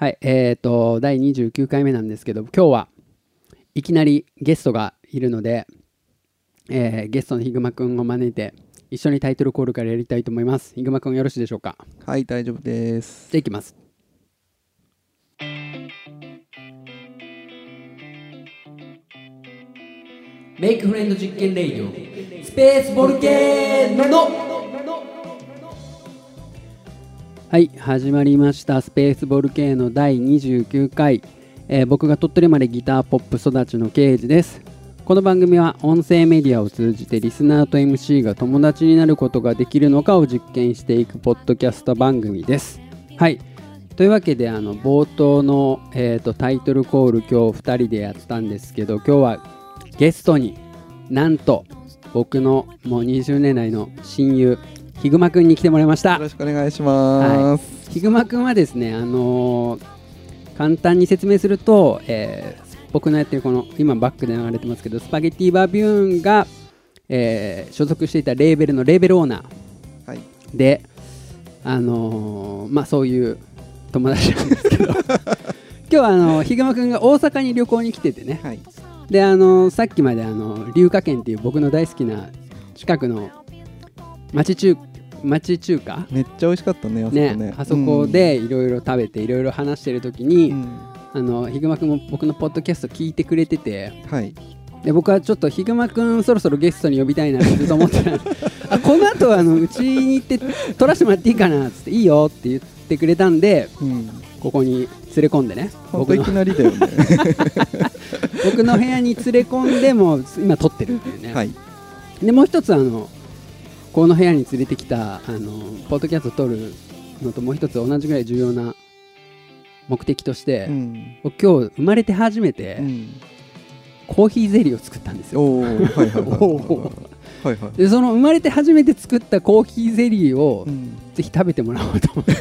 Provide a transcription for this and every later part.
はい、えっ、と、第29回目なんですけど、今日はいきなりゲストがいるので、えーゲストのヒグマくんを招いて、一緒にタイトルコールからやりたいと思います。ヒグマくんよろしいでしょうか？はい、大丈夫です。じゃあいきます。メイクフレンド実験レイディオスペースボルケーノはい始まりました。スペースボルケーノ第29回、えー僕が鳥取までギターポップ育ちのケイジです。この番組は音声メディアを通じてリスナーと MC が友達になることができるのかを実験していくポッドキャスト番組です。はい。というわけであの冒頭の、えーとタイトルコール今日2人でやったんですけど今日はゲストになんと僕のもう20年来の親友ヒグマくんに来てもらいました。よろしくお願いします。ヒグマくんはですね、あのー簡単に説明すると、えー僕のやってるこの今バックで流れてますけどスパゲッティバービューンが、えー所属していたレーベルのレーベルオーナー。はい、で、あのーまあそういう友達なんですけど。今日はあのヒグマくんが大阪に旅行に来ててね。はい、であのさっきまであの龍華軒っていう僕の大好きな近くの町中町中華？めっちゃ美味しかったね、あそこね。ね。あそこでいろいろ食べていろいろ話してる時に、うん、うんあのヒグマくんも僕のポッドキャスト聞いてくれててはい、で僕はちょっとヒグマくんそろそろゲストに呼びたいなってずっと思ってた。あこの後あのうちに行って撮らせてもらっていいかなっつっていいよって言ってくれたんでうん、ここに連れ込んでね。僕のきなりだよね。僕の部屋に連れ込んでもう今撮ってるっていうね、はい、でもう一つあのこの部屋に連れてきたあのポッドキャスト撮るのともう一つ同じぐらい重要な目的として、うん、僕今日生まれて初めて、うん、コーヒーゼリーを作ったんですよ。でその生まれて初めて作ったコーヒーゼリーを、うん、ぜひ食べてもらおうと思って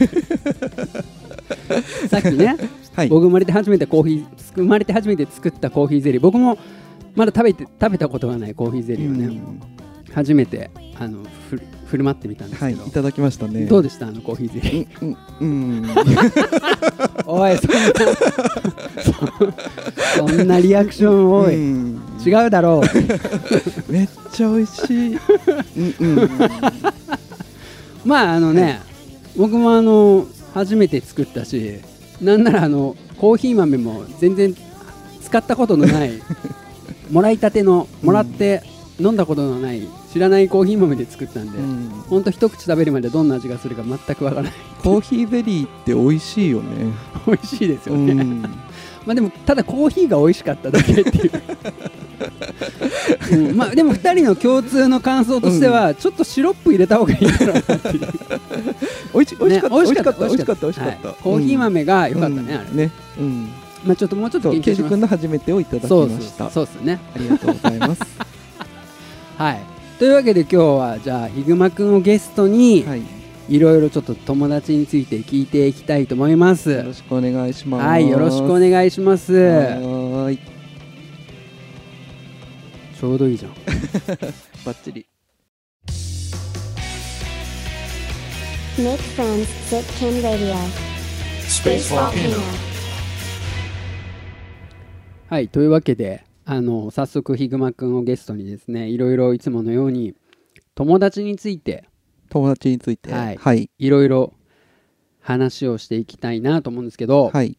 さっきね、はい、僕生まれて初めてコーヒー生まれて初めて作ったコーヒーゼリー。僕もまだ食べて食べたことがないコーヒーゼリーをね、うん初めてあのふ振る舞ってみたんですはい、けど、いただきましたね。どうでした？あのコーヒーゼリーうん、うん、うん、おいそんなそ そんなリアクションおい、うん。違うだろう。めっちゃ美味しい。うん、うん、まああのね、僕もあの初めて作ったしなんならあのコーヒー豆も全然使ったことのないもらいたてのもらって飲んだことのない知らないコーヒー豆で作ったんで、うん。ほんと一口食べるまでどんな味がするか全くわからないコーヒーゼリーって美味しいよね。美味しいですようね、ん。まあでもただコーヒーが美味しかっただけっていう、うんまあでも2人の共通の感想としては、ちょっとシロップ入れた方がいいんだろうなっていう美味しかった、ね美味しかった、美味しかった。はいコーヒー豆が良かったね、うんあれね。うん。まあちょっともうちょっと研究し君の初めてをいただきました。そうですねありがとうございます。はいというわけで今日はじゃあヒグマくんをゲストに、はい。いろいろちょっと友達について聞いていきたいと思いますよろしくお願いします。はいよろしくお願いしますはーい。ちょうどいいじゃん バッチリ。Make friends, Zipkin Radio. Space Volcano. はいというわけであの早速ヒグマくんをゲストにですねいろいろいつものように友達について友達について。はいはい。いろいろ話をしていきたいなと思うんですけど、はい。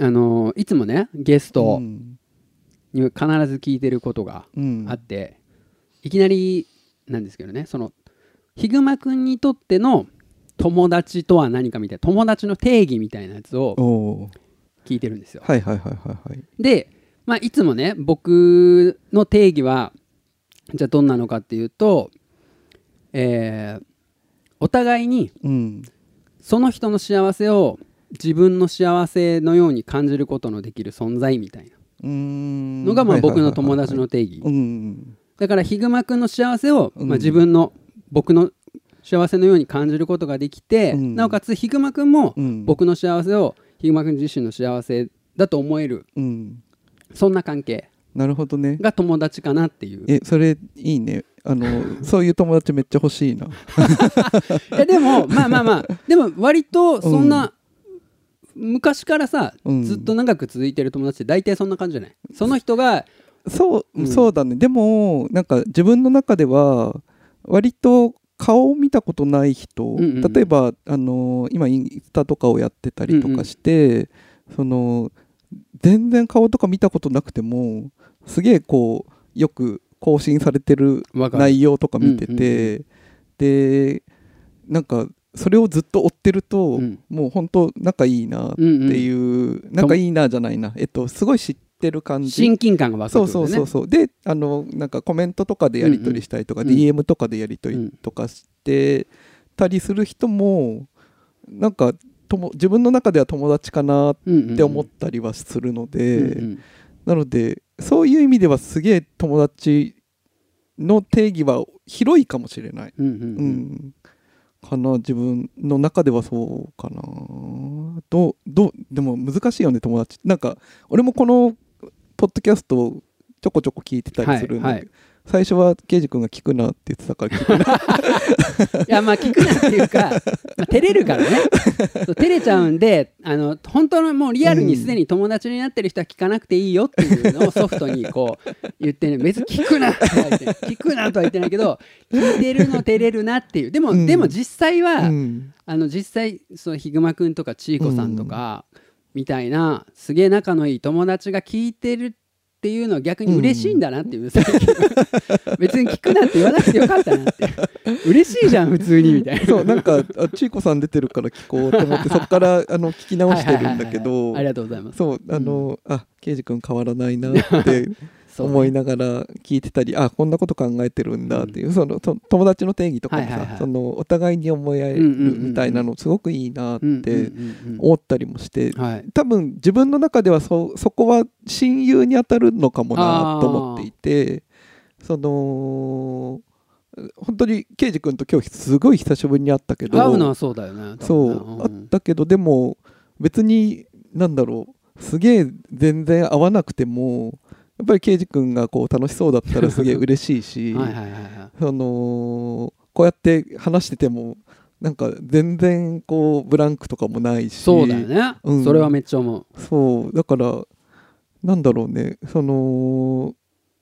あのいつもねゲストうんに必ず聞いてることがうんあって、いきなりなんですけどねそのヒグマくんにとっての友達とは何かみたいな友達の定義みたいなやつを。聞いてるんですよ。はいはいはいはいはい。で、まあ、いつもね僕の定義はじゃあどんなのかっていうと、えーお互いにうん。その人の幸せを自分の幸せのように感じることのできる存在みたいな。のがまあ僕の友達の定義うん。だからヒグマくんの幸せを、うんまあ、自分の僕の幸せのように感じることができて、うんなおかつヒグマくんもうん。僕の幸せをヒグマくん自身の幸せだと思えるうん。そんな関係。なるほどね。が友達かなっていう。え、それいいね。あの、そういう友達めっちゃ欲しいな。いやでもまあまあまあ。でも割とそんな、昔からさ、うん。ずっと長く続いてる友達って大体そんな感じじゃない？その人がそう、うん。そうだね。でもなんか自分の中では割と顔を見たことない人、うんうん例えば、あのー今インスタとかをやってたりとかして、その全然顔とか見たことなくてもすげえこうよく更新されてる内容とか見てて、うんでなんかそれをずっと追ってると、うん。もう本当仲いいなってうんうん。いう、仲いいなじゃないな。えっとすごい知ってる感じ。親近感が湧くそうそうそうそう。であのなんかコメントとかでやり取りしたりとか、うん。うん DM とかでやり取りとかしてたりする人もなんかとも自分の中では友達かなっうんて思ったりはするので、うんうん。なのでそういう意味ではすげえ友達の定義は広いかもしれない、ううんうん。うんん。かな自分の中ではそうかな。どうどうでも難しいよね友達。なんか俺もこのポッドキャストをちょこちょこ聞いてたりするんだけど、はいはい最初は刑事君が聞くなって言ってたから聞くな。いやまあ聞くなっていうか、まあ、照れるからね。照れちゃうんであの本当のもうリアルにすでに友達になってる人は聞かなくていいよっていうのをソフトにこう言ってね別に聞くなとは言って聞くなとは言ってないけど聞いてるの照れるなっていう。でも、うん。でも実際は、うん。あの実際そうヒグマくんとかちいこさんとか、みたいなすげえ仲のいい友達が聞いてるっていうのは逆に嬉しいんだなっていう、最 近別に聞くなって言わなくてよかったなって嬉しいじゃん普通にみたいな。そうなんかあちいこさん出てるから聞こうと思って そこからあの聞き直してるんだけど。ありがとうございます。そうあの、あ刑事君変わらないなって思いながら聞いてたり、あこんなこと考えてるんだっていう、そのその友達の定義とかもさ、はいはいはい。そのお互いに思い合えるうんうんうんうん。みたいなのすごくいいなっうんうんてうんうん。思ったりもして、はい。多分自分の中ではそそこは親友に当たるのかもなと思っていてその本当に刑事君と今日すごい久しぶりに会ったけど会うのはそうだよねそう、あったけどでも別になんだろうすげえ全然会わなくてもやっぱり刑事君がこう楽しそうだったらすげえ嬉しいし はいはいはいはのこうやって話しててもなんか全然こうブランクとかもないし。そうだよね、うん。それはめっちゃ思う。そう。だからなんだろうね。その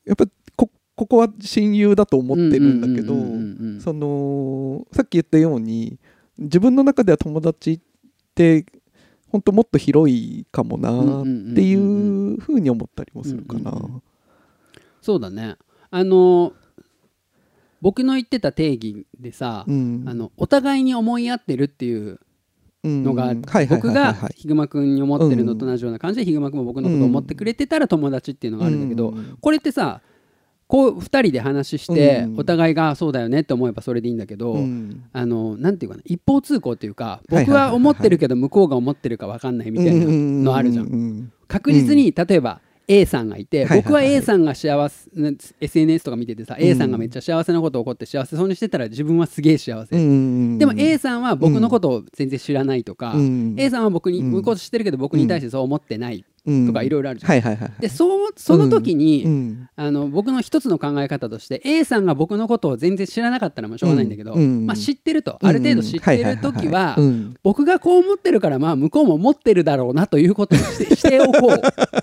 やっぱこここは親友だと思ってるんだけどそのさっき言ったように自分の中では友達って本当もっと広いかもなっていうふうに思ったりもするかな。うんうんうん。そうだね。あの僕の言ってた定義でさ、うん。あのお互いに思い合ってるっていうのが、僕がヒグマくんに思ってるのと同じような感じで、ヒグマくんも僕のことを思ってくれてたら友達っていうのがあるんだけど、うん。これってさこう2人で話して、うん。お互いがそうだよねって思えばそれでいいんだけど、うん。あのなんていうかな一方通行っていうか僕は思ってるけど向こうが思ってるか分かんないみたいなのあるじゃん。ん確実に例えば A さんがいて、僕は A さんが幸せな SNS とか見ててさ、うん。A さんがめっちゃ幸せなこと起こって幸せそうにしてたら自分はすげえ幸せ、うんでも A さんは僕のことを全然知らないとか、うん。A さんは僕にうん。向こうと知ってるけど僕に対してそう思ってないとかいろいろあるじゃん。はいはいはいでそうその時に、うん。あの僕の一つの考え方として A さんが僕のことを全然知らなかったらもうしょうがないんだけど、うんまあ、知ってるとある程度知ってる時は僕がこう思ってるからまあ向こうも思ってるだろうなということをしてしておこう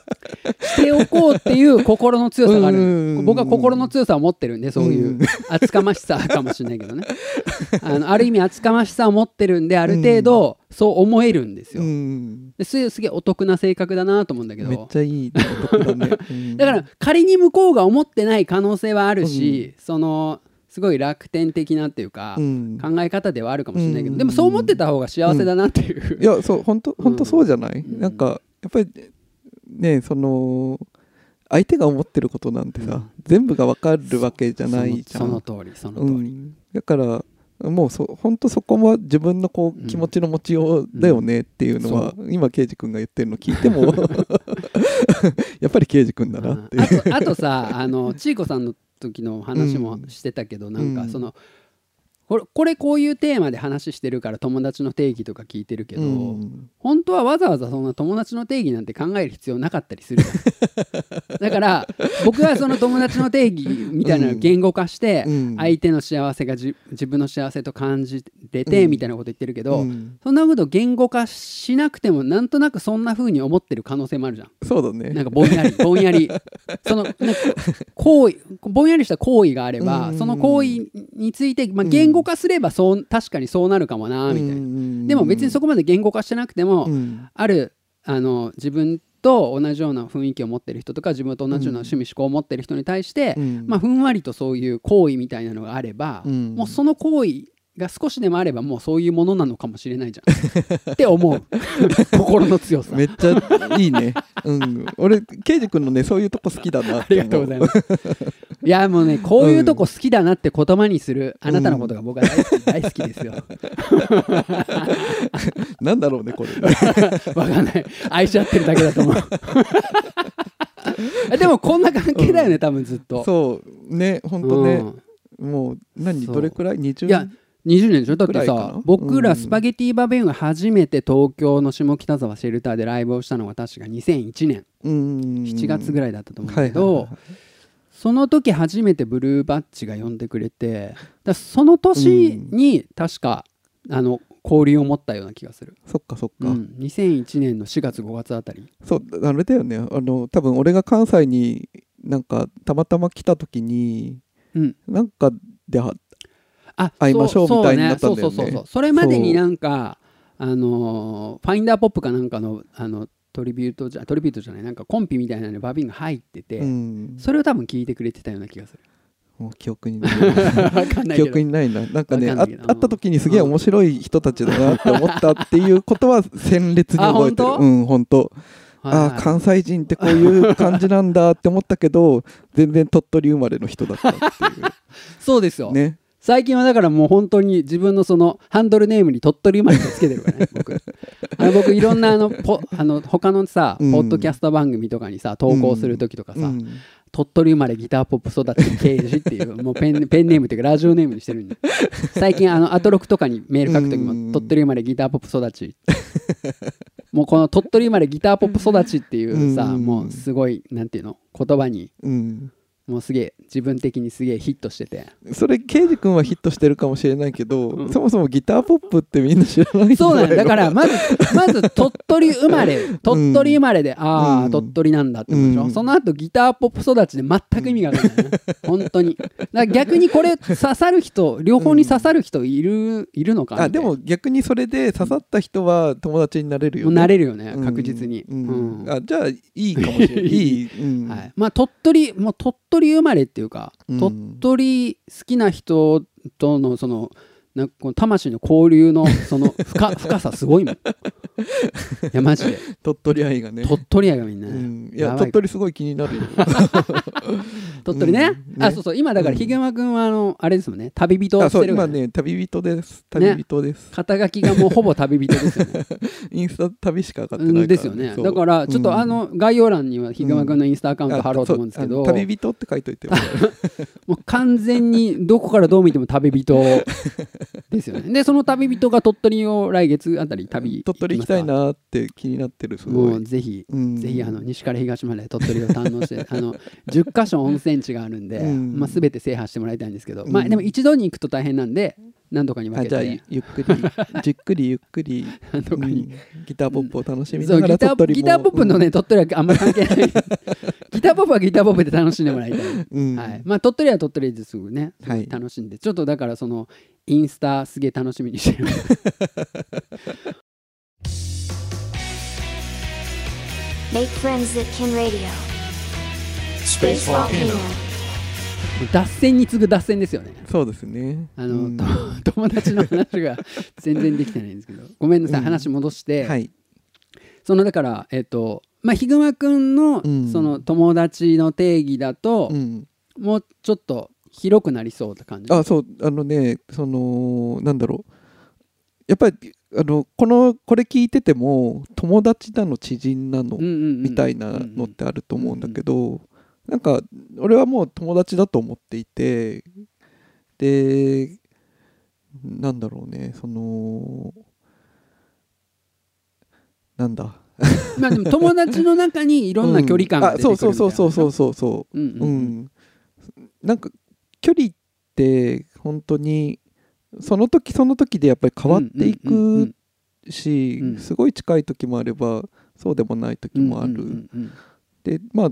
しておこうっていう心の強さがある。うん。僕は心の強さを持ってるんでそういううん。厚かましさかもしれないけどね。あのある意味厚かましさを持ってるんである程度そう思えるんですよ。うん。ですげえすげえお得な性格だなと思うんだけど。めっちゃいい男だね。う んだから仮に向こうが思ってない可能性はあるし、そのすごい楽天的なっていうか、うん。考え方ではあるかもしれないけど、うん。でもそう思ってた方が幸せだなっていう、いやそう本当本当そうじゃない、うん。なんかやっぱりねその相手が思ってることなんてさ、うん。全部が分かるわけじゃないじゃん。その通りその通り、うん、だからもうそ本当そこは自分のこううん。気持ちの持ちようだよねっていうのは、今刑事君が言ってるの聞いても やっぱり刑事君だなってあとあとさあのちいこさんの時の話もしてたけど、なんかそのこれこれこういうテーマで話してるから友達の定義とか聞いてるけど、うん。本当はわざわざそんな友達の定義なんて考える必要なかったりする だから僕はその友達の定義みたいなのを言語化して、うん。相手の幸せがじ自分の幸せと感じてて、うん。みたいなこと言ってるけど、うん。そんなこと言語化しなくてもなんとなくそんな風に思ってる可能性もあるじゃん。そうだね。なんかぼんやり ぼんやり。そのなんか行為ぼんやりした行為があれば、うん。その行為について、まあ、言語化すればそう確かにそうなるかもなみたいな、なでも別にそこまで言語化してなくても、うん。あるあの自分と同じような雰囲気を持ってる人とか自分と同じような趣味思考を持ってる人に対して、うん。まあ、ふんわりとそういう行為みたいなのがあれば、うん。もうその行為が少しでもあればもうそういうものなのかもしれないじゃんって思う 心の強さめっちゃいいね。うん。俺、ケイジ君のね、そういうとこ好きだなありがとうございます。いやもうねこういうとこ好きだなって言葉にするあなたのことが僕は大好き,、大好きですよ。なんだろうね、これ。わかんない愛し合ってるだけだと思う。でもこんな関係だよね、多分ずっと。そう、ね、ほんとね。うんもう、何、どれくらい ?20 いや20年でしょ？だってさな？僕らうん。スパゲティバベンが初めて東京の下北沢シェルターでライブをしたのが確か2001年。うん。7月ぐらいだったと思うんだけどその時初めてブルーバッジが呼んでくれてだその年に確かあの交流を持ったような気がする、そっかそっか。うん、2001年の4月5月あたり。そう、あれだよね。あの、多分俺が関西になんか、たまたま来た時に、うん。なんかでは、あ会いましょうそみたいになったんだよねそうそうそうそれまでになんかあのーファインダーポップかなんかのあのトリビュートじゃトリビュートじゃないなんかコンピみたいなのにバビンが入ってて、うん。それを多分聞いてくれてたような気がするもう記憶にない。記憶にないな。なんかね、会った時にすげえ面白い人たちだなって思ったっていうことは鮮烈に覚えてる。あ本当？うん、本当。ああ、関西人ってこういう感じなんだって思ったけど、全然鳥取生まれの人だったってい そうですよ、う。ね。最近はだからもう本当に自分のそのハンドルネームに鳥取生まれってつけてるからね僕。あの僕いろんなあのポあの他のさ、うん。ポッドキャスト番組とかにさ投稿する時とかさ、うん。鳥取生まれギターポップ育ち刑事っていう もうペンペンネームっていうかラジオネームにしてるんで。最近あのアトロクとかにメール書く時うん。も鳥取生まれギターポップ育ち。もうこの鳥取生まれギターポップ育ちっていうさうん。もうすごいなんていうの言葉にうん。もうすげえ自分的にすげえヒットしてて。それ、ケイジ君はヒットしてるかもしれないけど、うん。そもそもギターポップってみんな知らないそうなんだだからら、まず まず鳥取生まれ鳥取生まれで、ああうん。鳥取なんだって思うでしょ、うん。その後ギターポップ育ちで全く意味がないね、本当に。だ逆にこれ刺さる人両方に刺さる人いるいるのかなあでも逆にそれで刺さった人は友達になれるよね。なれるよねうん。確実に、うん。うん。あじゃあいいかもしれない。いい。うん。はい、まあ鳥取もう鳥取生まれっていうか、うん。鳥取好きな人とのそのなんかこの魂の交流のその 深深さすごいもん。いやマジで。鳥取愛がね。鳥取愛がみんな、うん、いや鳥取すごい気になるよ。鳥取ね,、うん。ね。あそうそう。今だからうん。ひぐまくんはあのあれですもんね。旅人をしてる今ね旅人です。旅人です、肩書きがもうほぼ旅人ですよね。インスタ旅しか上がってないから、うんですよね。だからちょっとあ、うんの概要欄にはひぐまくんのインスタアカウント貼ろうと思うんですけど、旅人って書いといてよ。もう完全にどこからどう見ても旅人ですよね。でその旅人が鳥取を来月あたり旅鳥取行きたいなって気になってるすごい、もうぜひ、うん。ぜひあの西から東まで鳥取を堪能して あの10カ所温泉地があるんで、うん。まあ、全て制覇してもらいたいんですけど、うん。まあ、でも一度に行くと大変なんで何度かに分けあじゃあゆてゆっくり じっくりゆっくり、何度かに、うんギターポップを楽しみながらギター鳥取も。ギターポップのね、鳥取はあんまり関係ない。ギターポップはギターポップで楽しんでもらいたい、うん。はい。まあ、鳥取は鳥取ですぐね、はい。楽しんで。ちょっとだからそのインスタすげえ楽しみにしてる。Make friends that can radio. Space Volcano. 脱線に次ぐ脱線ですよね。そうですね。あの、うん。と 友達の話が全然できてないんですけど。ごめんなさい、うん。話戻して、はい。そのだからえっ、とまあひぐまくんの、うん。その友達の定義だと、うん。もうちょっと広くなりそうな感じあそうあのねそのなんだろう。やっぱりあのこのこれ聞いてても友達なの知人なのみたいなのってあると思うんだけどなんか俺はもう友達だと思っていてでなんだろうねそのなんだ。まあでも友達の中にいろんな距離感が出てくるみたいな、うん。あそうそうそうそうそうそう。うんううん。ん。なんか距離って本当にその時その時でやっぱり変わっていくしうんすごい近い時もあればそうでもない時もある、でまあ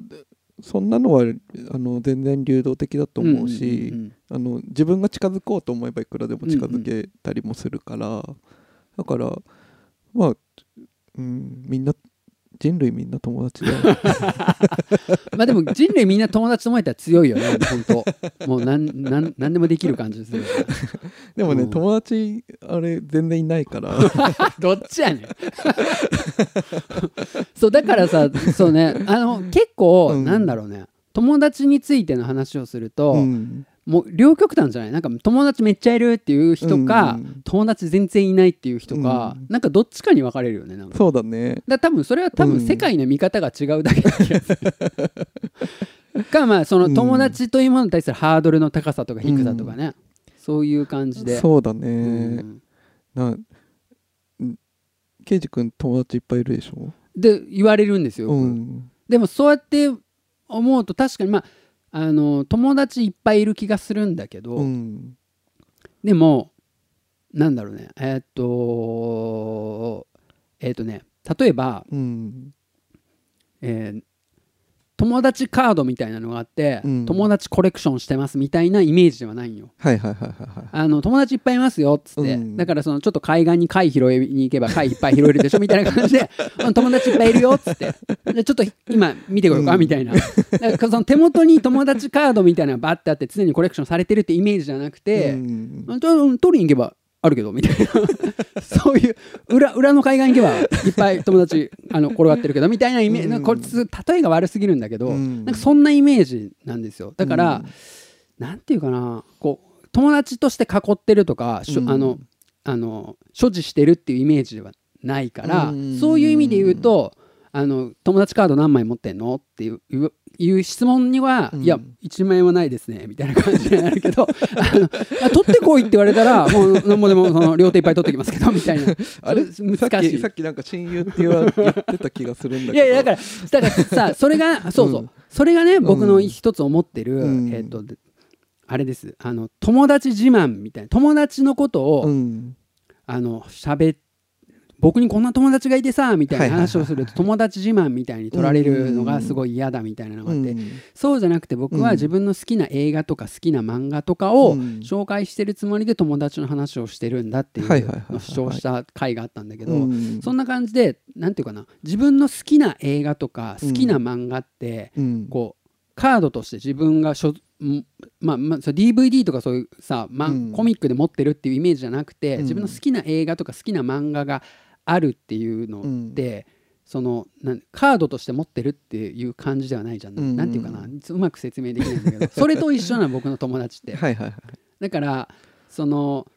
そんなのはあの全然流動的だと思うし、んんんあの自分が近づこうと思えばいくらでも近づけたりもするから、だからまあ、うん、みんな人類みんな友達だよ。まあでも人類みんな友達と思えたら強いよね本当。もうなんなんなんでもできる感じする でもね、うん。友達あれ全然いないから。どっちやねん。そうだからさそうね。あの結構、うん。なんだろうね。友達についての話をすると、うんもう両極端じゃない？なんか友達めっちゃいるっていう人か、うん友達全然いないっていう人か、うんなんかどっちかに分かれるよねなんか。そうだね。だ多分それは多分うん。世界の見方が違うだけな気がする。かまあその友達というものに対するハードルの高さとか低さとかね、そういう感じで。そうだね、うん。なうんケイジ君友達いっぱいいるでしょ？で言われるんですよ、うん。でもそうやって思うと確かにまああの友達いっぱいいる気がするんだけど、うん。でもなんだろうね。えーっとえーっとね例えば、うん。えー友達カードみたいなのがあって、うん。友達コレクションしてますみたいなイメージではないんよ。はいはいはいはいはい。あの友達いっぱいいますよっつって、うん。だからそのちょっと海岸に貝拾いに行けば貝いっぱい拾えるでしょみたいな感じで うん友達いっぱいいるよっつって。でちょっと今見てこようか、うん。みたいな。だからその手元に友達カードみたいなのがバッてあって常にコレクションされてるってイメージじゃなくて、うん取りに行けばあるけどみたいな。そういう裏裏の海岸行けばいっぱい友達 あの転がってるけどみたいなイメージ、うん。こ例えが悪すぎるんだけど、うん。なんかそんなイメージなんですよ。だから、うん。なんていうかなこう友達として囲ってるとか、あのあの所持してるっていうイメージではないから、うん。そういう意味で言うとあの友達カード何枚持ってんの？っていういう質問には、うん。いや1万円はないですねみたいな感じになるけど あのあ取ってこいって言われたらもうなんぼでもその両手いっぱい取ってきますけどみたいな。あれ？難しい。きさっきなんか親友って言わ言ってた気がするんだけど。いやいやだからだからさそれがそうそう、うん。それがね僕のうん一つ思ってる、うん。えっ、とであれです。あの友達自慢みたいな。友達のことを、うん。あの喋っ僕にこんな友達がいてさみたいな話をすると友達自慢みたいに取られるのがすごい嫌だみたいなのがあって、うん。そうじゃなくて僕はうん。自分の好きな映画とか好きな漫画とかをうん。紹介してるつもりで友達の話をしてるんだっていうのを主張した回があったんだけど、うん。そんな感じでなんていうかな自分の好きな映画とか好きな漫画って、うん。こうカードとして自分がしょんまあまあ、そう DVD とかそういうさ、まうん。コミックで持ってるっていうイメージじゃなくて、うん。自分の好きな映画とか好きな漫画があるっていうのって、そのなんカードとして持ってるっていう感じではないじゃん、うん。なんていうかな。うまく説明できないんだけど。それと一緒なの僕の友達って。はいはいはいだからその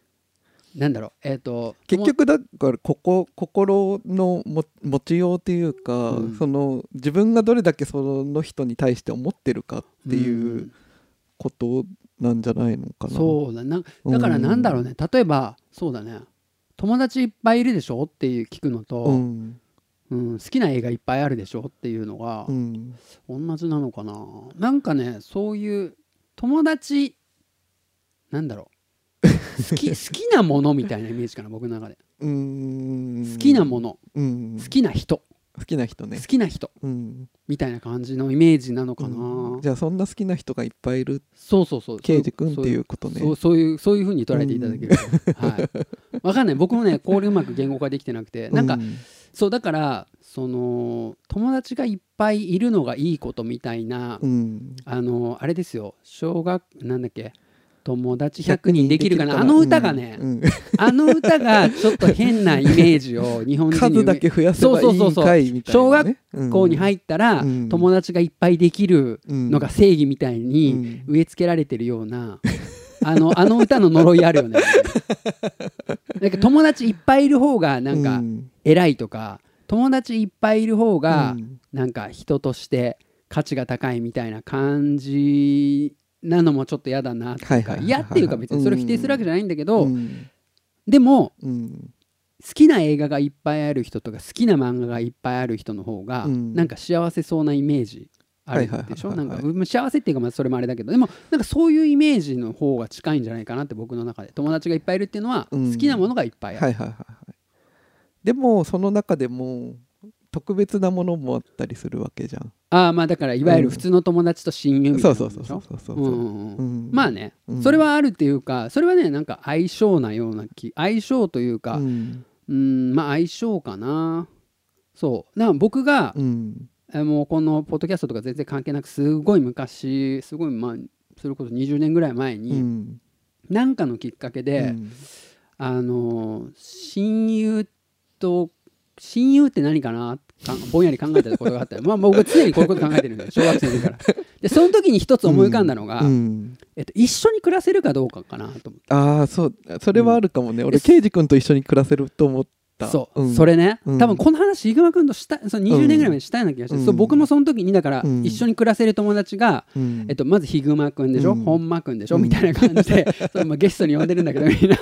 なんだろう。えっ、と結局だからここ心のも持ちようっていうか、うん。その自分がどれだけその人に対して思ってるかっていうことなんじゃないのかな。そうだな。だからなんだろうね、例えばそうだね友達いっぱいいるでしょっていう聞くのと、うん。うん好きな映画いっぱいあるでしょっていうのがうん。同じなのかな。なんかねそういう友達なんだろう。好き 好きなものみたいなイメージかな僕の中で。うん。好きなもの、うん。好きな人好きな人ね。好。きな人。うん。みたいな感じのイメージなのかな、うん。じゃあそんな好きな人がいっぱいいる。そうそうそう。ケイジ君っていうことね。そうそういうそういうふうに捉えていただけると、はい、わかんない。僕もねこれうまく言語化できてなくて。なんか、うそうだからその友達がいっぱいいるのがいいことみたいな、うん。あのあれですよ。小学なんだっけ？友達100人できるかな？あの歌がね、うんうん。あの歌がちょっと変なイメージを日本人に数だけ増やせばいいんかいみたいな、小ね。学校に入っったら、うん。友達がいっぱいできるのが正義みたいにうん。植え付けられてるような、あのあの歌の呪いあるよね。なんか友達いっぱいいる方がなんかうん。偉いとか、友達いっぱいいる方がうん。なんか人として価値が高いみたいな感じなのもちょっと嫌だなっていうか嫌っていうか別にそれを否定するわけじゃないんだけど、うん。でもうん。好きな映画がいっぱいある人とか好きな漫画がいっぱいある人の方が、うん。なんか幸せそうなイメージあるでしょ？幸せっていうかまあそれもあれだけどでもなんかそういうイメージの方が近いんじゃないかなって僕の中で友達がいっぱいいるっていうのはうん。好きなものがいっぱいある、でもその中でも特別なものもあったりするわけじゃん。ああまあだからいわゆる普通の友達と親友みたいそうそうそうそうそうそうう。んうんうん。うん。まあね、うん。それはあるっていうかそれはねなんか相性なような気相性というかうん。うんまあ相性かな。そう。だから僕が、うん。えもうこのポッドキャストとか全然関係なくすごい昔すごいまあそれこそ20年ぐらい前うにん何、かのきっかけで、うん。あの親友と親友って何かなかぼんやり考えたことがあった。よまあ僕常にこういうこと考えてるんだよ小学生の時から。でその時に一つ思い浮かんだのが、うん。えっと、一緒に暮らせるかどうかかなと思って。ああそうそれはあるかもね、俺えケイジ君と一緒に暮らせると思った。そう、ん。それね、うん。多分この話、イグマ君としたその20年ぐらい前にしたような気がして、うん。そう僕もその時にだから、うん。一緒に暮らせる友達が、うん。えっと、まずヒグマ君でしょ、うん。本間君でしょ、うん。みたいな感じで それまあゲストに呼んでるんだけどみんな。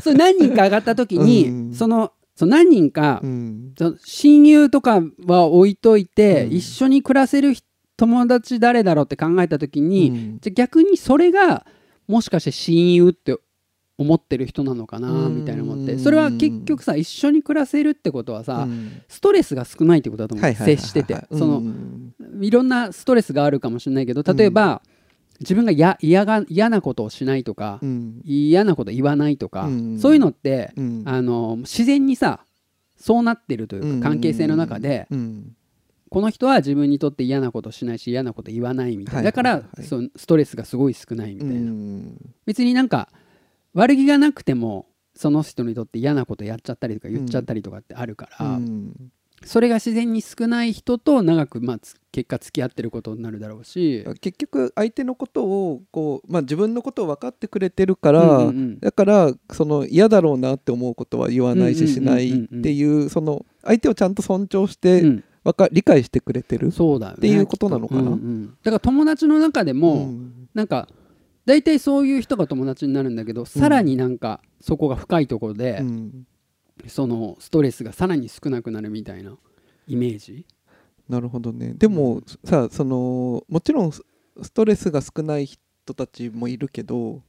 そう何人か上がった時に、うん。そのその何人か、うん。親友とかは置いといて、うん。一緒に暮らせる人友達誰だろうって考えた時に、うん。じゃあ逆にそれがもしかして親友って思ってる人なのかなうん。みたいな思ってそれは結局さ一緒に暮らせるってことはさ、うん。ストレスが少ないってことだと思う、接してて、うん。そのいろんなストレスがあるかもしれないけど例えば、自分がや嫌が嫌なことをしないとか、うん。嫌なこと言わないとか、うん。そういうのって、うん。あの自然にさそうなってるというか関係性の中で、うん。この人は自分にとって嫌なことしないし嫌なこと言わないみたいな、はいだから、そのストレスがすごい少ないみたういな、ん。別になんか悪気がなくてもその人にとって嫌なことやっちゃったりとか言っちゃったりとかってあるから、うんそれが自然に少ない人と長く、まあ、つ結果付き合ってることになるだろうし、結局相手のことをこう、まあ、自分のことを分かってくれてるから、うんうんうん。だからその嫌だろうなって思うことは言わないししないっていうその相手をちゃんと尊重して、うん。わか理解してくれてる。そうだよねっていうことなのかな。うんうん。だから友達の中でも、ん。なんか大体そういう人が友達になるんだけど、さらになんかそこが深いところで、うんそのストレスがさらに少なくなるみたいなイメージ？なるほどね。でもさそのもちろんスストレスが少ない人たちもいるけど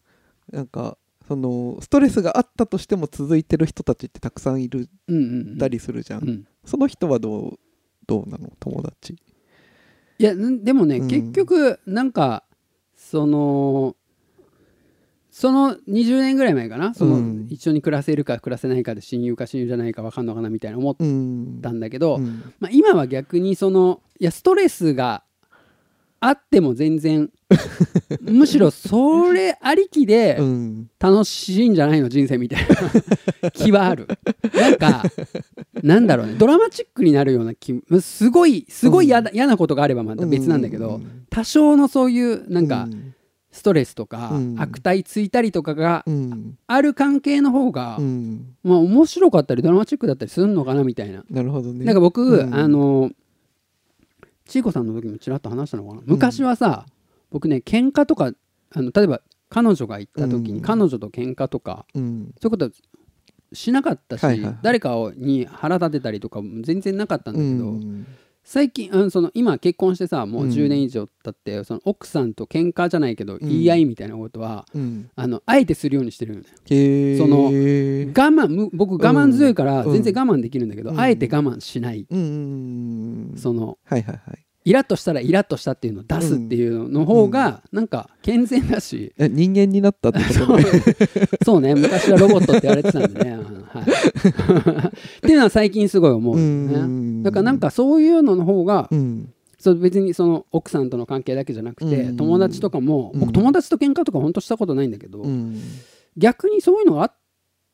なんかそのストレスがあったとしても続いてる人たちってたくさんいるうんうんうん。たりするじゃん、うん。その人はどうどうなの？友達。いやんでもね、うん。結局なんかそのその20年ぐらい前かな？その、うん一緒に暮らせるか暮らせないかで親友か親友じゃないか分かんのかなみたいな思っうんたんだけど、うん。まあ、今は逆にそのいやストレスがあっても全然 むしろそれありきでうん。楽しいんじゃないの人生みたいな気はある。なんかなんだろうね。ドラマチックになるような気すごいすごい嫌だ嫌なことがあればまた別なんだけど、うん。多少のそういうなんかうんストレスとかうん。悪態ついたりとかがうん。ある関係の方が、うん。まあ面白かったりドラマチックだったりするのかなみたいな。なるほどね。なんか僕、うん。あのちいこさんの時もちらっと話したのかな。昔はさ、僕ね喧嘩とかあの例えば彼女が行った時に、うん。彼女と喧嘩とかうん。そういうことはしなかったし、はいはいはい。誰かをに腹立てたりとかも全然なかったんだうけど、ん最近あのその今結婚してさもううん。10年以上経って、その奥さんと喧嘩じゃないけど、ん。言い合いみたいなことはうん。あのあえてするようにしてるよね。その我慢む僕我慢強いからうん。全然我慢できるんだけど、うん。あえて我慢しない、うんうんうん。そのはいはいはいイラッとしたらイラッとしたっていうのを出すっていうの方がなんか健全だし、え人間になったってことね。そうね。昔はロボットって言われてたんでね、うんはい、っていうのは最近すごい思うよね。ねだからなんかそういうのの方が、うん。そう別にその奥さんとの関係だけじゃなくて、うん。友達とかも、うん。僕友達と喧嘩とか本当したことないんだけど、うん。逆にそういうのがあっ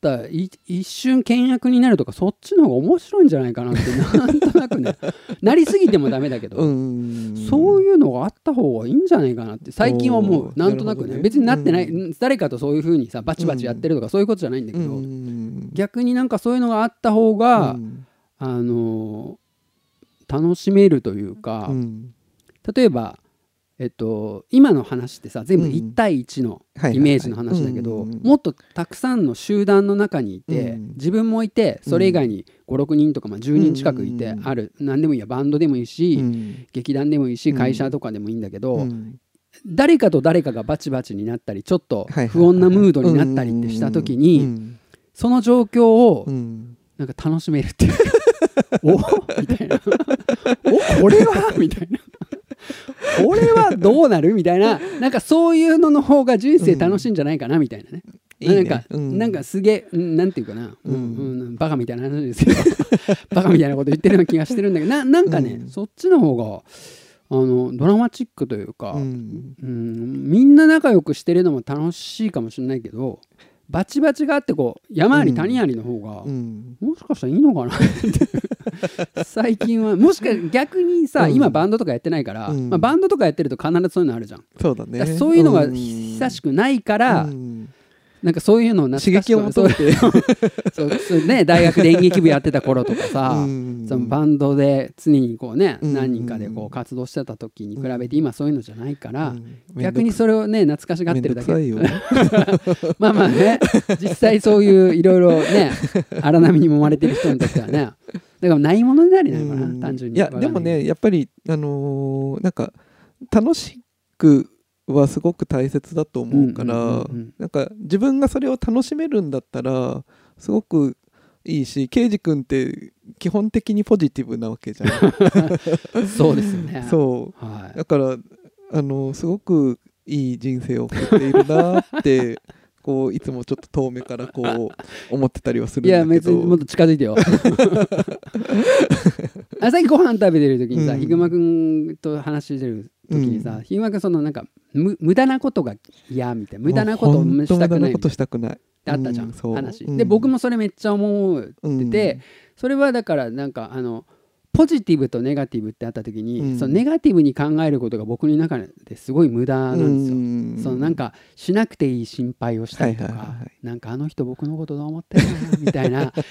たい一瞬倹約になるとかそっちの方が面白いんじゃないかなって なんとなくね。なりすぎてもダメだけど、うんそういうのがあった方がいいんじゃないかなって最近は思おーうなんとなくね。ね。別になってない、う誰かとそういう風にさバチバチやってるとかそういうことじゃないんだけど、うん。逆になんかそういうのがあった方が、うん。あのー楽しめるというか、うん。例えばえっと、今の話ってさ全部うん。1対1のイメージの話だけどもっとたくさんの集団の中にいて、うん。自分もいてそれ以外に56人とか、まあ、10人近くいて、ある何でもいいやバンドでもいいし、うん。劇団でもいいしうん。会社とかでもいいんだけど、うん。誰かと誰かがバチバチになったりちょっと不穏なムードになったりってした時うにん。その状況をうん。なんか楽しめるっていうか お？みたいな。お？これは？みたいなこれはどうなる？みたいな なんかそういうのの方が人生楽しいんじゃないかなみたいなね。いいね。なんか、うん。なんかすげえ、うんなんていうかな、うん。うんうんバカみたいな話ですけど、バカみたいなこと言ってるような気がしてるんだけど、ななんかね、うん。そっちの方があのドラマチックというか、うん。うんみんな仲良くしてるのも楽しいかもしれないけどバチバチがあってこう山あり谷ありの方が、うん。もしかしたらいいのかな？っ て最近はもしか逆にさ、うん。今バンドとかやってないから、うん。まあ、バンドとかやってると必ずそういうのあるじゃん、そうだね。そういうのが久しくないから、うんなんかそういうのを刺激を求めて。そう。ね大学で演劇部やってた頃とかさ、うん。そのバンドで常にこうね、うん。何人かでこう活動してた時に比べて今そういうのじゃないから、うん。逆にそれをね懐かしがってるだけ。まあまあね実際そういういろいろね荒波に揉まれてる人にとってはね。だからないものになりなのかな、うん。単純に。いやでもねやっぱりあのーなんか楽しくはすごく大切だと思うから、なんか自分がそれを楽しめるんだったらすごくいいしケイジ君って基本的にポジティブなわけじゃん。そうですよね。そう。はい。だからあのすごくいい人生を送っているなって こういつもちょっと遠目からこう思ってたりはするいやんだけど。別にもっと近づいてよ。あさっきご飯食べてる時にさ、うん。ヒグマくんと話してる時にさ、うん。ヒグマくんそのなんかむ無駄なことが嫌みたいな。無駄なことをしたくないくない。なあったじゃん、うん話、う。んで僕もそれめっちゃ思うってて、それはだからなんかあのポジティブとネガティブってあった時に、うん。そのネガティブに考えることが僕の中ですごい無駄なんですよ。うん。そのなんかしなくていい心配をしたりとか、はいはいはいはい。なんかあの人僕のことどう思ってるなみたいな考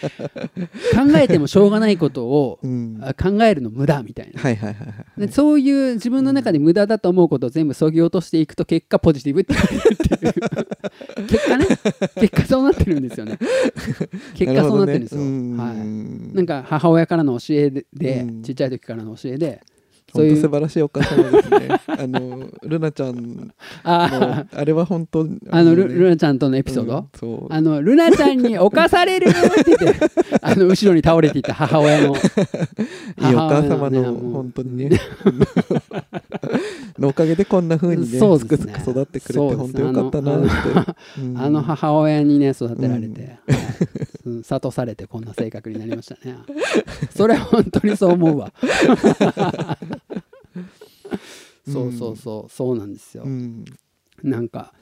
えてもしょうがないことをうん。あ考えるの無駄みたいな、はいはいはいはいでそういう自分の中で無駄だと思うことを全部そぎ落としていくと結果ポジティブって言われるっていう。結果ね。結果そうなってるんですよね。結果そうなってるんですよ、はい。なんか母親からの教えで、ちっちゃい時からの教えでそういう本当素晴らしいお母様ですね。あのルナちゃんのああれは本当あのルね。ルナちゃんとのエピソード、うんそう。あのルナちゃんに侵されるって言ってあの後ろに倒れていった母親の。いいお母様のね本当にね。のおかげでこんな風にねそうですね。すくすく育ってくれて本当よかったなって。うん。あの母親にね育てられて、はい。うん諭されてこんな性格になりましたね。それは本当にそう思うわそうそうそう。そうなんですよ、うん。なんか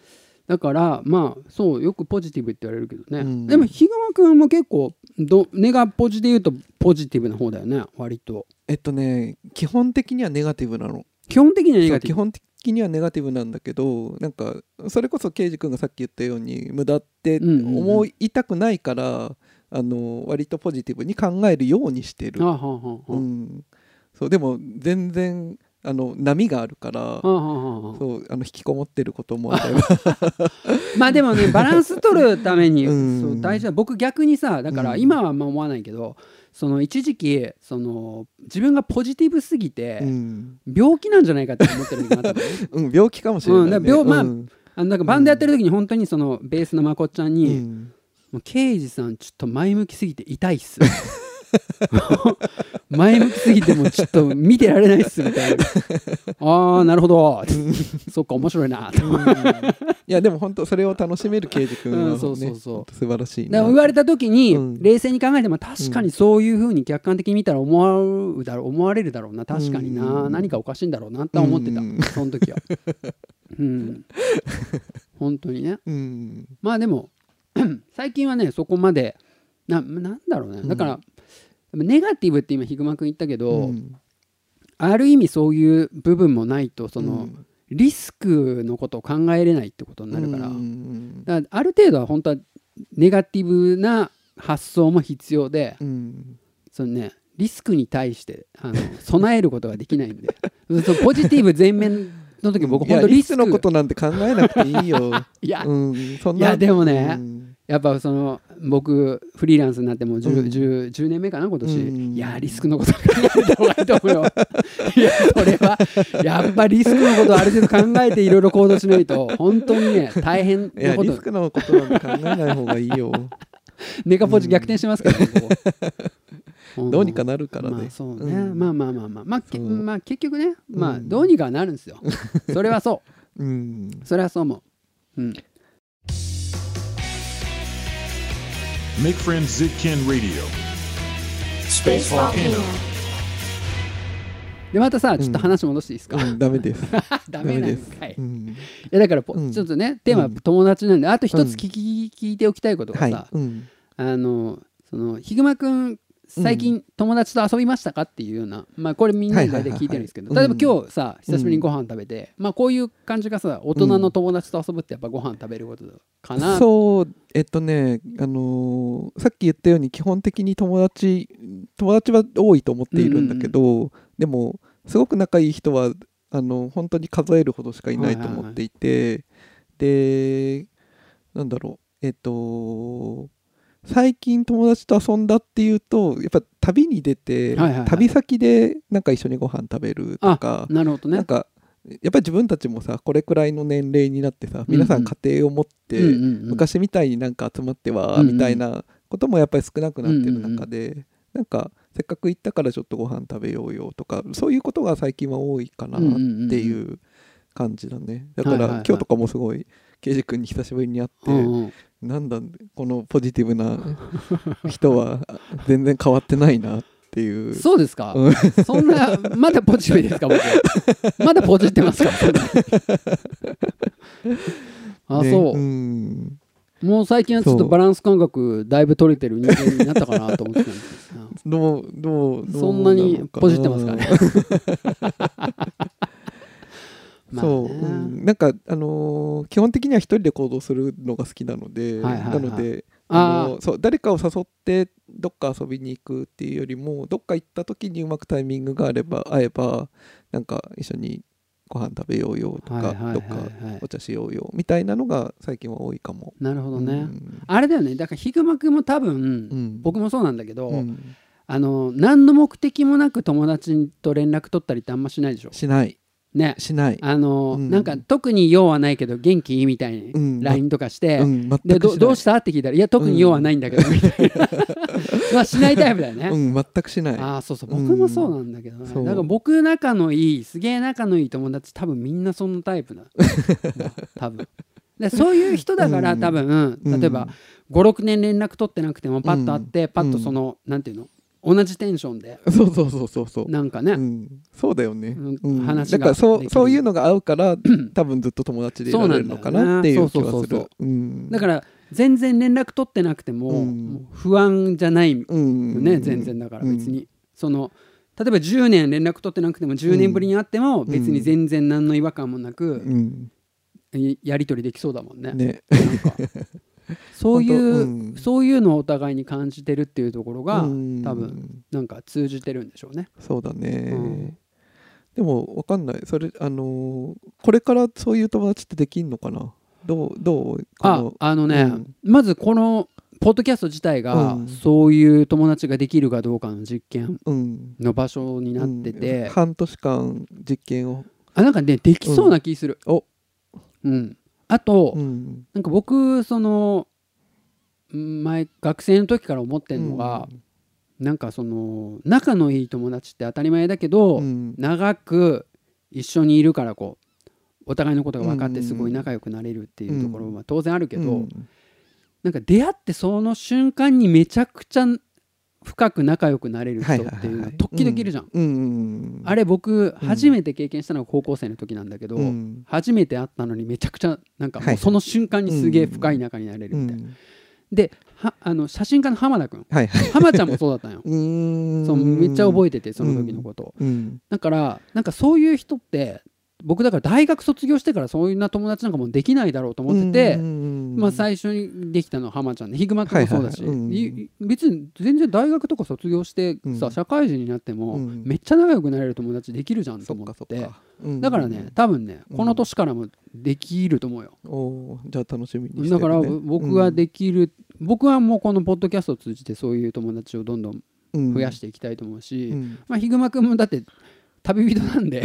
だからまあそうよくポジティブって言われるけどね、うん。でもひぐまくんも結構どネガポジで言うとポジティブな方だよね割と。えっとね基本的にはネガティブなの。基本的にはネガティブ。基本的にはネガティブなんだけどなんかそれこそケイジ君がさっき言ったように無駄ってうんうんうん。思いたくないから、あの割とポジティブに考えるようにしてる。あ、はあはあは。あうん、そうでも全然あの波があるから、そうあの引きこもってることもあれば。まあでもねバランス取るためにうん。そう大事だ僕逆にさだからうん。今はあんま思わないけどその一時期その自分がポジティブすぎてうん、病気なんじゃないかって思ってる時があったのね。うん、病気かもしれない、ね。うん病まあうん。あのなんかバンドやってる時に本当にそのベースのまこっちゃんうにん「もう刑事さんちょっと前向きすぎて痛いっす」前向きすぎてもうちょっと見てられないっすみたいな「ああなるほど」そっか面白いな。といやでも本当それを楽しめる刑事君は、ねうんそうそうそう。素晴らしいだなから言われた時に、うん。冷静に考えても確かにそういうふうに客観的に見たら思わうだろう思われるだろうな。確かにな、うん何かおかしいんだろうなって思ってた、うん。その時は。うん。本当にね。うん。まあでも 最近はねそこまでななんだろうね。だから、ネガティブって今ひぐまくん言ったけど、うん。ある意味そういう部分もないとその、うん。リスクのことを考えれないってことになるから、うんだからある程度は本当はネガティブな発想も必要で、うん。そのねリスクに対してあの備えることができないんで ポジティブ全面の時僕本当リスク。リスクのことなんて考えなくていいよ。いや、うんそんな。いやでもねうんやっぱその僕フリーランスになってもう 10,、うん。10 10年目かな今年、うん。いやリスクのこと考えた方がいいと思うよ。いやそれはやっぱリスクのことをある程度考えていろいろ行動しないと本当にね大変なこと。リスクのことなんて考えない方がいいよ。ネガポジ逆転しますからね、ここ。んどうにかなるからね。まあそうね、うん。まあまあまあまあ。まあ、まあ、結局ねまあうん。どうにかはなるんですよ。それはそう。うん。それはそう思う。うん Make Friends Zitkin Radio. Space Volcano. でまたさちょっと話戻していいですか、うんダメです。ダメなんです。かい、いうん。やだからポ、うん。ちょっとねテーマ友達なんであと一つうん。聞き、聞いておきたいことがはい。さ、うん。あのそのヒグマくん最近友達と遊びましたか？っていうような、まあこれみんなで聞いてるんですけど、例えば今日さ久しぶりにご飯食べて、まあこういう感じがさ大人の友達と遊ぶってやっぱご飯食べることかな、そうえっとねあのーさっき言ったように基本的に友達友達は多いと思っているんだけど、でもすごく仲いい人はあの本当に数えるほどしかいないと思っていて、でなんだろうえっと最近友達と遊んだっていうとやっぱ旅に出て、はいはいはい。旅先でなんか一緒にご飯食べるとか、なるほどね。なんかやっぱり自分たちもさこれくらいの年齢になってさ皆さん家庭を持って、うんうんうん。昔みたいになんか集まっては、うんうん。みたいなこともやっぱり少なくなってる中で、なんかせっかく行ったからちょっとご飯食べようよとかそういうことが最近は多いかなっていう感じだね。だから、今日とかもすごい圭司君に久しぶりに会って、うんうんなんだこのポジティブな人は全然変わってないなっていう。そうですか、うん。そんなまだポジティブですか僕まだポジってますか？あ、ねそう、ん。もう最近はちょっとバランス感覚だいぶ取れてる人間になったかなと思ってたんです。どうどうそんなにポジってますかね？まあね。そう、うん。なんかあのー基本的には一人で行動するのが好きなので、はいはいはい。なのであー。のそう誰かを誘ってどっか遊びに行くっていうよりもどっか行った時にうまくタイミングがあれば会えばなんか一緒にご飯食べようよとか、はいはいはいはい。どっかお茶しようよみたいなのが最近は多いかも。なるほどね、うん。あれだよね。だからヒグマくんも多分、うん。僕もそうなんだけど、うん。あの何の目的もなく友達と連絡取ったりってあんましないでしょ？しないね。しない。あの、うん。なんか特に用はないけど元気みたいにうん。LINE とかして、うん、全くでどどうしたって聞いたらいや特に用はないんだけど、みたいな。まあしないタイプだよね、うん、全くしない。ああそうそう。僕もそうなんだけどね、だから僕仲のいいすげえ仲のいい友達多分みんなそのタイプな 多分。でそういう人だからうん。多分、うん。例えば56年連絡取ってなくてもパッと会って、うん。パッとその、なんていうの同じテンションで。そうそうそうそうそう。なんかね、うん、そうだよね、うん。うん。話がだからそうそういうのが合うから多分ずっと友達でいられるのかなっていう気はする。うん。だから全然連絡取ってなくても,、うん。もう不安じゃないね、全然だから別に、その例えば10年連絡取ってなくても10年ぶりに会ってもん。別に全然何の違和感もなく、やり取りできそうだもんね。ね そういう、うん。そういうのをお互いに感じてるっていうところが、うん。多分なんか通じてるんでしょうね。そうだね、うん。でもわかんない。それあのーこれからそういう友達ってできんのかな？どうどう？こあのあのね、うん。まずこのポッドキャスト自体が、うん。そういう友達ができるかどうかの実験うん。の場所になってて、うん。半年間実験を。あなんかねできそうな気する、お。うん、あと、うん。なんか僕その前学生の時から思ってるのが、なんかその仲のいい友達って当たり前だけど、うん。長く一緒にいるからこうお互いのことが分かってすごい仲良くなれるっていうところは当然あるけど、うん。なんか出会ってその瞬間にめちゃくちゃ深く仲良くなれる人っていうのははい時々いるじゃん。うん。うんあれ僕うん。初めて経験したのが高校生の時なんだけど、うん。初めて会ったのにめちゃくちゃなんかもうその瞬間にすげえ深い仲になれるみたいな。うんではあの写真家の浜田君。はいはい。浜ちゃんもそうだった んよ。そうめっちゃ覚えててその時のこと。を、うん。だからなんかそういう人って僕だから大学卒業してからそういうな友達なんかもうできないだろうと思ってて、まあ、最初にできたのは浜ちゃんでヒグマ君もそうだし、別に全然大学とか卒業してさ、うん。社会人になっても、うん。めっちゃ仲良くなれる友達できるじゃんと思って。だからね多分ねうん。この年からもできると思うよ、じゃあ楽しみにだから僕ができる、僕はもうこのポッドキャストを通じてそういう友達をどんどん増やしてていきたいと思うし、うん。まあ、ヒグマ君もだって旅人なんで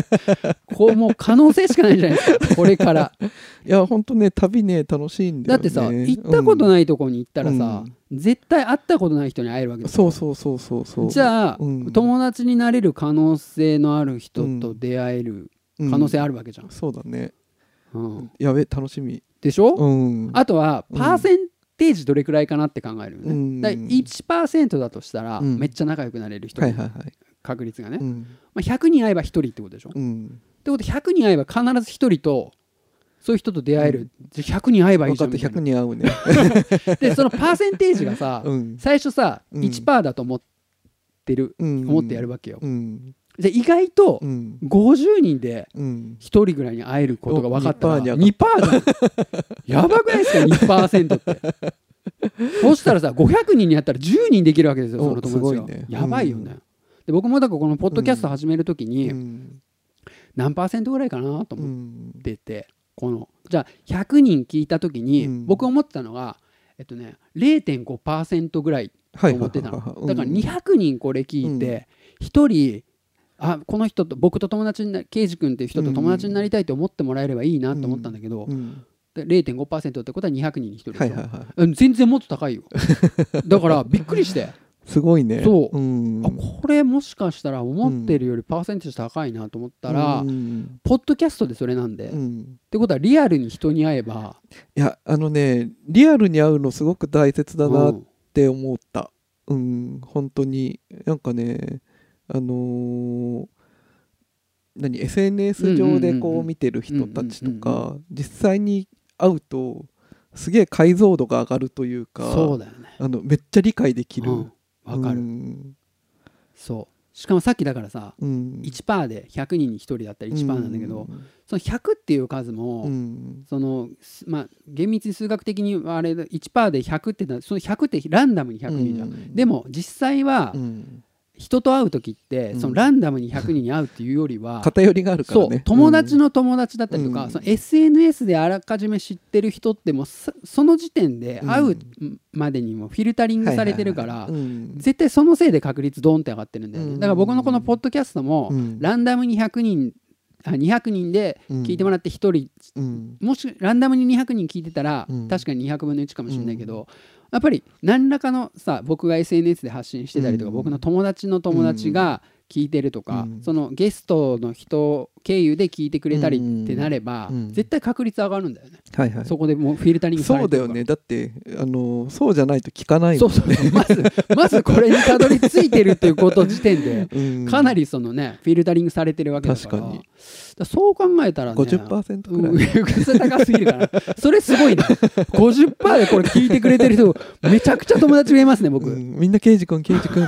こうもう可能性しかないじゃないですか。これから。いやほんとね旅ね楽しいんだよね。だってさ行ったことい、ないとこに行ったらさ、絶対会ったことない人に会えるわけうんですよそうそうそうそうそう。じゃあ、うん。友達になれる可能性のある人と出会えるうん。可能性あるわけじゃん、そうだね。うん。やべ楽しみ。でしょ、うん。あとはうん。パーセンテージどれくらいかなって考えるよね、うん。だから1%だとしたら、うん。めっちゃ仲良くなれる人。のはいはいはい確率がね、うん。まあ、100人会えば1人ってことでしょ、っうん。てことで100人会えば必ず1人とそういう人と出会える、じゃあ100人会えばいいじゃん。みたい100な人会うね。でそのパーセンテージがさ、うん。最初さうん。1%だと思ってる、うん。思ってやるわけよ、うん。で意外とうん。50人でうん1人ぐらいに会えることが分かったらお2% 2%にじゃん。やばくないですか2%って。そうしたらさ500人にやったら10人できるわけですよそのお友達が、すごいね。やばいよね、うんで僕もだからこのポッドキャスト始めるときにうん。何パーセントぐらいかなとう思っんててこのじゃあ100人聞いたときにうん。僕思ってたのがえっとね0.5%ぐらいと思ってたの。だから200人これ聞いて1人あこの人と僕と友達にな圭司君っていう人と友達になりたいと思ってもらえればいいなと思ったんだけど、うん。で0.5%ってことは200人に1人でしょ、はいはいはい。うん全然もっと高いよ。だからびっくりして、すごいね。そう。うん。あこれもしかしたら思ってるよりパーセンテージ高いなと思ったら、うん。ポッドキャストでそれなんで、っうん。てことはリアルに人に会えば。いやあのねリアルに会うのすごく大切だなっうん。て思った。うん。本当に。なんかねあのー何 SNS 上でこうんうんうんううん見てる人たちとうんうんか実際に会うとすげえ解像度が上がるというかそうだよね。あのめっちゃ理解できる。うんわかる、うん。そう。しかもさっきだからさうん。1%で100人に1人だったら1%なんだけど、その100っていう数も、うん。そのすまあ厳密に数学的にはあれだ1%で100ってその100ってランダムに100人じゃん、うん。でも実際はうん人と会う時って、うん。そのランダムに100人に会うっていうよりは、偏りがあるからそうね友達の友達だったりとか、うん。その SNS であらかじめ知ってる人ってもうそその時点で会うまでにもフィルタリングされてるから、絶対そのせいで確率ドンって上がってるんだよね、うん。だから僕のこのポッドキャストも、うん。ランダムに100人あ200人で聞いてもらって1人、うん。もしランダムに200人聞いてたら、うん。確かに200分の1かもしれないけど、やっぱり何らかのさ僕が SNS で発信してたりとか、うん。僕の友達の友達が聞いてるとか、うん。そのゲストの人経由で聞いてくれたりってなれば、うん絶対確率上がるんだよね、はいはい。そこでもうフィルタリングそうだよね。だってあのそうじゃないと聞かないもんそうそう。まず まずこれにたどり着いてるっていうこと時点で うん。かなりそのねフィルタリングされてるわけだから。確かに。だそう考えたらね50%くらい、うん、それ高すぎるからそれすごいな。50%でこれ聞いてくれてる人めちゃくちゃ友達増えますね僕、うん。みんな刑事君刑事君。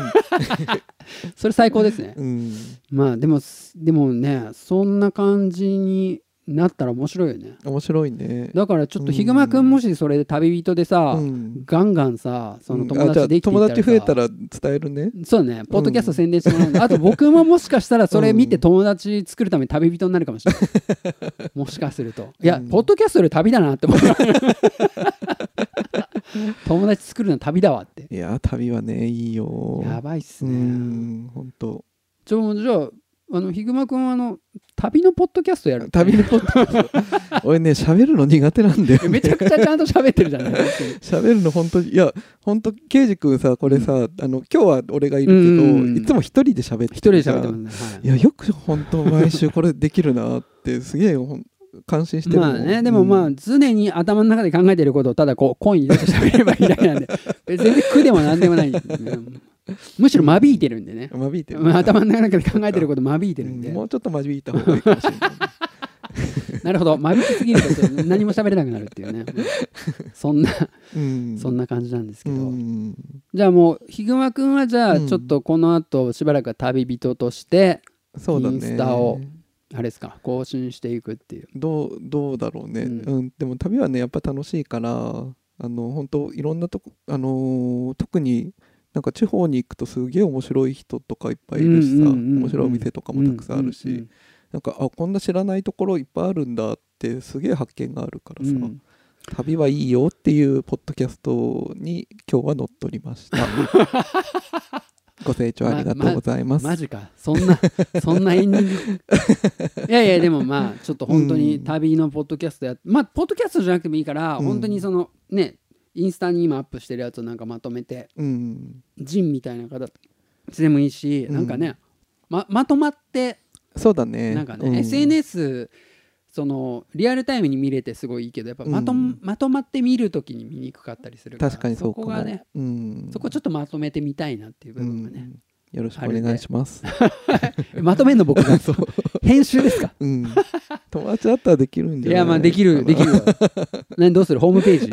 それ最高ですね、うんまあでもでもねそんな感じになったら面白いよね。面白いね。だからちょっとヒグマくんもしそれで旅人でさ、うん。ガンガンさその友達できてい友さ。達増えたら伝えるね。そうだね、ポッドキャスト宣伝してもらう。んで、あと僕ももしかしたらそれ見て友達作るために旅人になるかもしれない。もしかすると。いや、うんポッドキャストより旅だなって思う。友達作るのは旅だわって。いや旅はねいいよやばいっすうね。ん本当じゃあ、あのヒグマくんはあの旅のポッドキャストやる。旅のポッドキャスト。俺ね喋るの苦手なんだよ、ね、めちゃくちゃちゃんと喋ってるじゃない。喋るの本当にいや本当刑事君さこれさ、あの今日は俺がいるけど、うんいつも一人で喋って一人で喋ってます。ね。はい。いやよく本当毎週これできるなってすげえ感心してまあね、でもまあうん常に頭の中で考えてることをただこう声に出して喋ればいいだけなんで。別に全然苦でもなんでもない。ねむしろ間引いてるんでね、間引いてる。まあ頭の中で考えてること間引いてるんで、うんもうちょっと間引いた方がいいかもしれない。なるほど。間引きすぎると何も喋れなくなるっていうね。そんなうん。そんな感じなんですけど、うん。じゃあもうひぐまくんはじゃあうん。ちょっとこの後しばらくは旅人としてインスタをあれですか更新していくっていう。どうどうだろうね、ううんん。でも旅はねやっぱ楽しいからあの本当いろんなとこ、あのー特になんか地方に行くとすげえ面白い人とかいっぱいいるしさ、うんうんうんうん面白いお店とかもたくさんあるし、うんうんなんかあこんな知らないところいっぱいあるんだってすげえ発見があるからさ、うん。旅はいいよっていうポッドキャストに今日は乗っ取りました。ご清聴ありがとうございます、マジか。そんなそんなエンディング。いやいやでもまあちょっと本当に旅のポッドキャストやまあポッドキャストじゃなくてもいいから、うん。本当にそのねインスタに今アップしてるやつをなんかまとめてうん。ジンみたいな形でもいいし、うん。なんかねままとまってそうだね。なんかね、うん。SNS そのリアルタイムに見れてすごいいいけどやっぱまと,、うん。まとまって見るときに見にくかったりするから確かにそこがねうん。そこちょっとまとめてみたいなっていう部分がね、うんよろしくお願いします。え まとめんの僕が。編集ですか？うん。友達だったらできるんいじゃない？やまあできるできるわ。何どうする？ホームページ？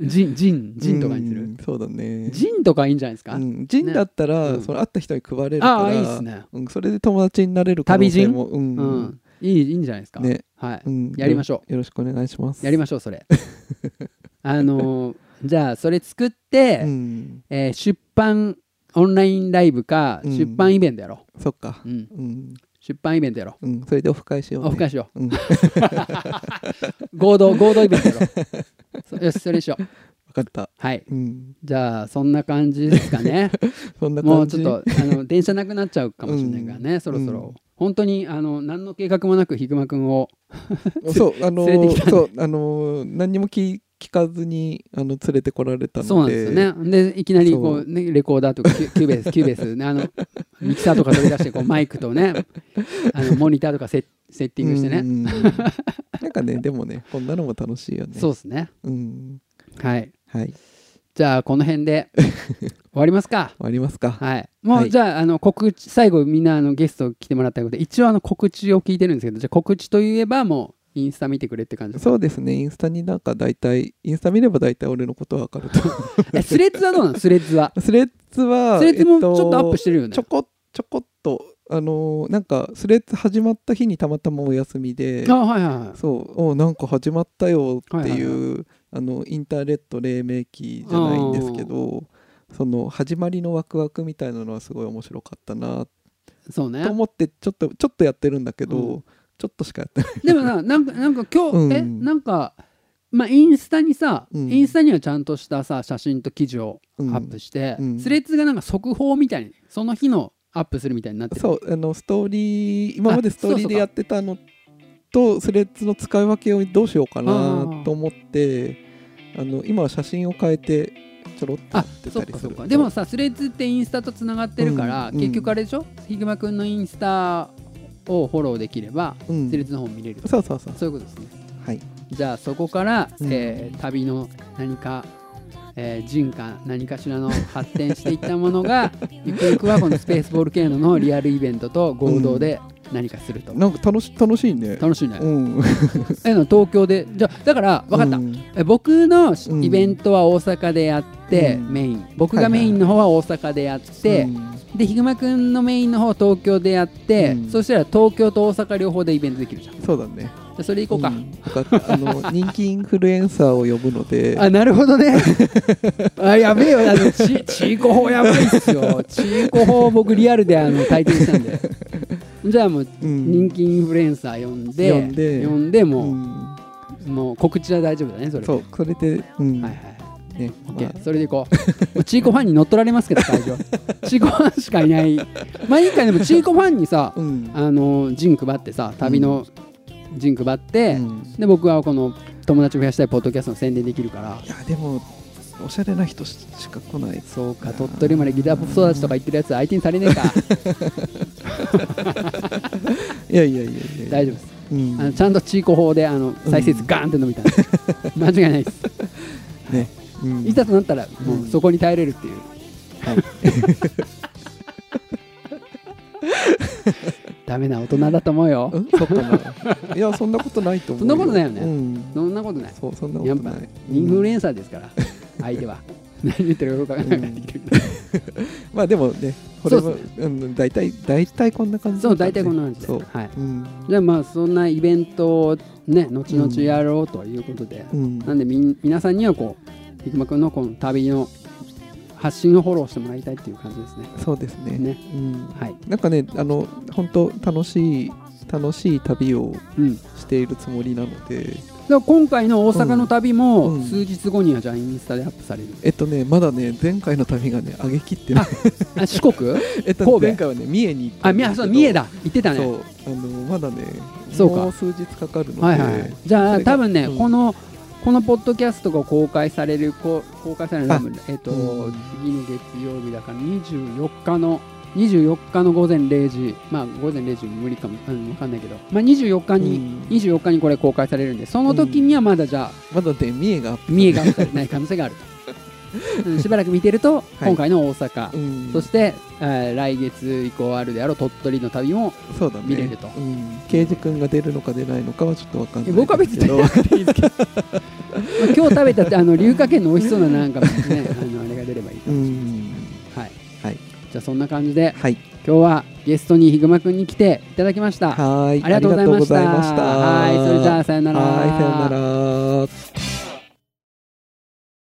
ジンジンジンとかにする？うんそうだね。ジンとかいいんじゃないですか、うん、ジンだったら、うん。その会った人に配れるから、ああいいっすね。うん、それで友達になれる可能性も、うん、うん、いいいいんじゃないですか、ね、はい、うん、やりましょう。よろしくお願いします。やりましょうそれ。あのーじゃあそれ作って、うん、えー出版オンラインライブか、うん。出版イベントやろ。そっか。う、。うん、うん、出版イベントやろ。うん、それでオフ会しよう、ね。オフ会しよう。ん、う 合同合同イベントやろ。よしそれにしよう。分かった。はい。うん、じゃあそんな感じですかね。そんなもう。ちょっとあの電車なくなっちゃうかもしれないからね、そろそろ、うん本当にあの何の計画もなくヒグマくんをそう、あの 連れてきたんで。そう、あの何にも聞聞かずにあの連れてこられたので。そうなんですよねでいきなりこう、ね、レコーダーとかキューベースキューベース、ね、あのミキサーとか取り出してこうマイクとねあの モニターとかセッセッティングしてね、うんなんかね、でもね、こんなのも楽しいよね。そうですねうん。はいはい。じゃあこの辺で 終わりますか終わりますか。はいもう、はいじゃああの告知最後みんなあのゲスト来てもらったことで一応あの告知を聞いてるんですけどじゃあ告知といえばもうインスタ見てくれって感じそうですね、インスタになんか大体、インスタ見れば大体俺のことわかると。えスレッズはどうなの？スレッズは。スレッズは、スレッズもちょっとアップしてるよね。ちょこちょこっと、あのーなんかスレッズ始まった日にたまたまお休みで、あはいはいはい。そう、おなんか始まったよっていう、はいはいあのインターネット黎明期じゃないんですけど、その始まりのワクワクみたいなのはすごい面白かったなそうね。と思ってちょっとちょっとやってるんだけど、うんちょっとしかやってない。でもななんかなんか今日、うん。えなんかまあインスタにさ、うん。インスタにはちゃんとしたさ写真と記事をアうん。ップして、うん。スレッズがなんか速報みたいにその日のアップするみたいになってる。そうあのストーリー今までストーリーでやってたのとスレッズの使い分けをどうしようかなと思ってあの今は写真を変えてちょろっとやあってたりする。かでもさスレッズってインスタとつながってるから、うん。結局あれでしょ？ヒグマくんのインスタをフォローできれば、うん。スレの方見れるそうそうそう。そういうことですね。はい。じゃあそこから、うん。えー旅の何か、えー人か何かしらの 発展していったものがゆくゆくはこのスペースボール系ののリアルイベントと合同で何かすると、なんか楽し楽しいね。楽しいね、うん。えの東京でじゃあだから分かった、うん。え僕のイベントは大阪でやって、うん。メイン。僕がメインの方は大阪でやって、うんでひぐまくんのメインの方は東京でやって、うん。そしたら東京と大阪両方でイベントできるじゃん。じそうだね。ゃあそれ行こうか、ん。分かったあの人気インフルエンサーを呼ぶので。あなるほどね。あやべえよ。あのちちいこ法やばいっすよ。ちいこ法僕リアルであの体験したんで。じゃあもううん。人気インフルエンサー呼んで呼んで呼んでもう、うん。もう告知は大丈夫だねそれそうそれでうん。はいはいね。オッケまー。それでいこう。チーコファンに乗っ取られますけど会場 チーコファンしかいない。まあいいかでもチーコファンにさあうん。あの陣配ってさ旅の陣配って、うん。で僕はこの友達を増やしたいポッドキャストの宣伝できるから。いやでもおしゃれな人ししか来ない。そうか鳥取までギターポップ育ちとか言ってるやつ相手にされねえか。いやいやいやいや大丈夫です。うん。あのちゃんとチーコ法であの再生数ガーンって伸びたんで、間違いないです。ね。うんいざとなったらもうそこに耐えれるっていう、ダメな大人だと思うよ。うん？そっかないやそんなことないと思うそんなことないよね。うん。そんなことない。そうそんなこやっぱとないインフルンエンサーですから相手は。何言ってるか分からなくなってきてまあでもねこれも大体大体こんな感じ。そう大体こんな感じで。そう。はい。うん。じゃあまあそんなイベントをね後々やろうということで、うん。なんでみん皆さんにはこうひくまくんのこの旅の発信をフォローしてもらいたいっていう感じですね。そうですね。ね。うん。はい。なんかねあの本当楽しい楽しい旅をうんしているつもりなので。だから今回の大阪の旅もうん数日後にはじゃあインスタでアップされる、えっとねまだね前回の旅がね上げきってない。あ四国？えっと神戸？前回はね三重に行ったあみんですけど。あそう三重だ。行ってたね。そう。あのまだねそうか。もう数日かかるので、はいはいはい。じゃあ多分ね、うん。このこのポッドキャストが公開されるこ公開されるのはあえっ、と、うん。次の月曜日だから24日の24日の午前0時まあ午前0時無理かも、うん、分かんないけど、まあ、24日に、うん。24日にこれ公開されるんでその時にはまだじゃあまだね三重が三重がない可能性があるしばらく見てると、今回の大阪、うん。そして、えー来月以降あるであろう鳥取の旅もそうだね。見れると。うん、刑事君が出るのか出ないのかはちょっとわかんない僕は別にですけどまあ今日食べたってあの龍華軒の美味しそうななんかね あのあれが出ればいい、うん。はい、はい。じゃあそんな感じではい。今日はゲストにひぐまくんに来ていただきました。はい。ありがとうございました。ありがとうございました。はい。それじゃあさよなら。はいさよなら